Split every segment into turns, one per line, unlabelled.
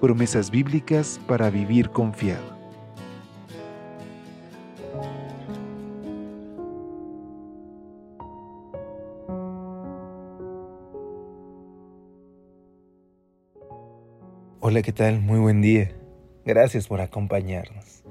Promesas bíblicas para vivir confiado.
Hola, ¿qué tal? Muy buen día. Gracias por acompañarnos.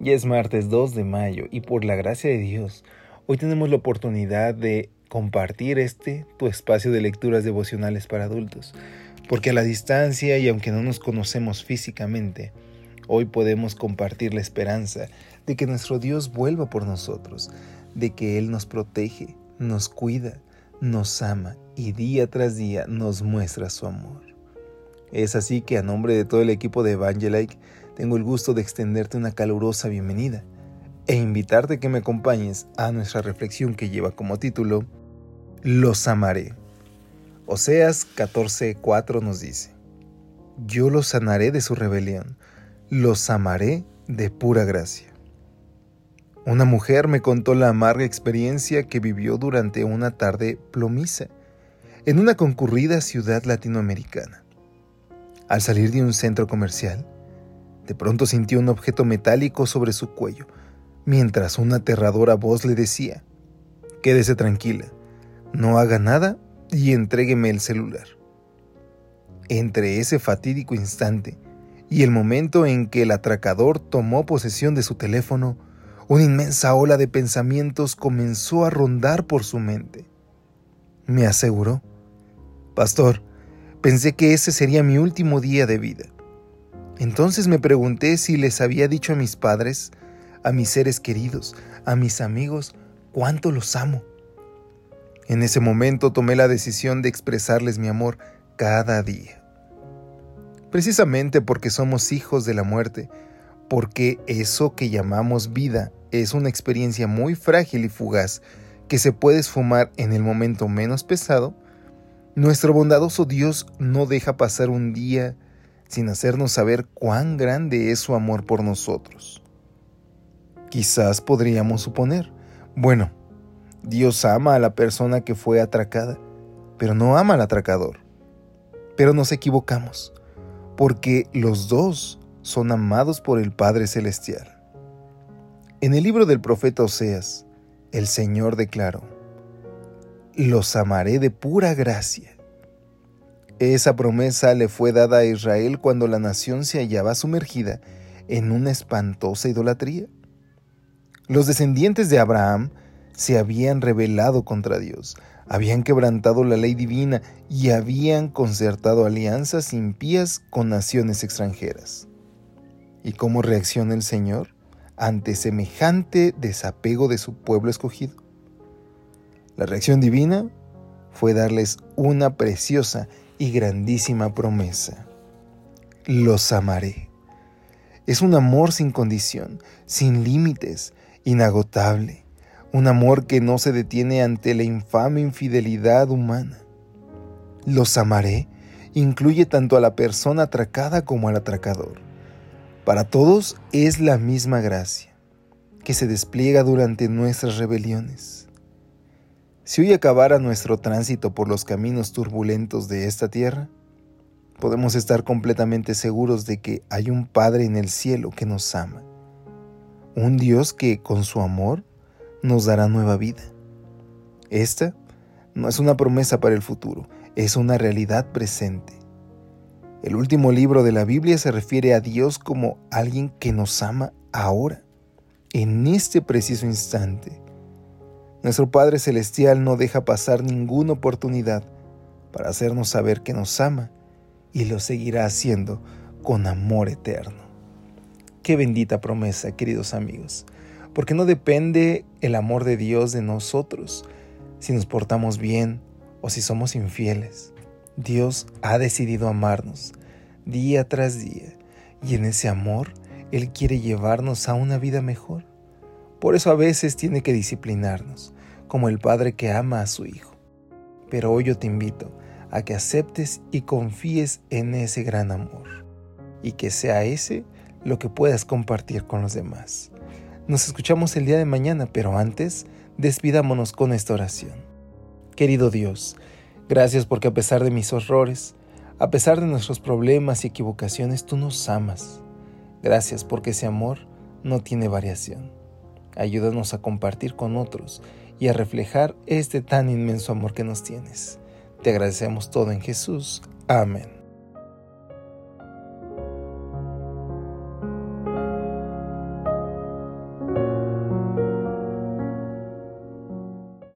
Ya es martes 2 de mayo y por la gracia de Dios, hoy tenemos la oportunidad de compartir este, tu espacio de lecturas devocionales para adultos. Porque a la distancia y aunque no nos conocemos físicamente, hoy podemos compartir la esperanza de que nuestro Dios vuelva por nosotros, de que Él nos protege, nos cuida, nos ama y día tras día nos muestra su amor. Es así que a nombre de todo el equipo de Evangelike, tengo el gusto de extenderte una calurosa bienvenida e invitarte a que me acompañes a nuestra reflexión que lleva como título Los amaré. Oseas 14:4 nos dice, Yo los sanaré de su rebelión, los amaré de pura gracia. Una mujer me contó la amarga experiencia que vivió durante una tarde plomiza en una concurrida ciudad latinoamericana. Al salir de un centro comercial, de pronto sintió un objeto metálico sobre su cuello, mientras una aterradora voz le decía, Quédese tranquila, no haga nada y entrégueme el celular. Entre ese fatídico instante y el momento en que el atracador tomó posesión de su teléfono, una inmensa ola de pensamientos comenzó a rondar por su mente. Me aseguró, Pastor, pensé que ese sería mi último día de vida. Entonces me pregunté si les había dicho a mis padres, a mis seres queridos, a mis amigos, cuánto los amo. En ese momento tomé la decisión de expresarles mi amor cada día. Precisamente porque somos hijos de la muerte, porque eso que llamamos vida es una experiencia muy frágil y fugaz que se puede esfumar en el momento menos pesado, nuestro bondadoso Dios no deja pasar un día sin hacernos saber cuán grande es su amor por nosotros. Quizás podríamos suponer, bueno, Dios ama a la persona que fue atracada, pero no ama al atracador. Pero nos equivocamos, porque los dos son amados por el Padre Celestial. En el libro del profeta Oseas, el Señor declaró, los amaré de pura gracia. Esa promesa le fue dada a Israel cuando la nación se hallaba sumergida en una espantosa idolatría. Los descendientes de Abraham se habían rebelado contra Dios, habían quebrantado la ley divina y habían concertado alianzas impías con naciones extranjeras. ¿Y cómo reacciona el Señor ante semejante desapego de su pueblo escogido? La reacción divina fue darles una preciosa y grandísima promesa. Los amaré. Es un amor sin condición, sin límites, inagotable un amor que no se detiene ante la infame infidelidad humana. Los amaré incluye tanto a la persona atracada como al atracador. Para todos es la misma gracia, que se despliega durante nuestras rebeliones. Si hoy acabara nuestro tránsito por los caminos turbulentos de esta tierra, podemos estar completamente seguros de que hay un Padre en el cielo que nos ama, un Dios que con su amor nos dará nueva vida. Esta no es una promesa para el futuro, es una realidad presente. El último libro de la Biblia se refiere a Dios como alguien que nos ama ahora, en este preciso instante. Nuestro Padre Celestial no deja pasar ninguna oportunidad para hacernos saber que nos ama y lo seguirá haciendo con amor eterno. Qué bendita promesa, queridos amigos porque no depende el amor de Dios de nosotros, si nos portamos bien o si somos infieles. Dios ha decidido amarnos día tras día y en ese amor Él quiere llevarnos a una vida mejor. Por eso a veces tiene que disciplinarnos, como el padre que ama a su hijo. Pero hoy yo te invito a que aceptes y confíes en ese gran amor, y que sea ese lo que puedas compartir con los demás. Nos escuchamos el día de mañana, pero antes, despidámonos con esta oración. Querido Dios, gracias porque a pesar de mis horrores, a pesar de nuestros problemas y equivocaciones, tú nos amas. Gracias porque ese amor no tiene variación. Ayúdanos a compartir con otros y a reflejar este tan inmenso amor que nos tienes. Te agradecemos todo en Jesús. Amén.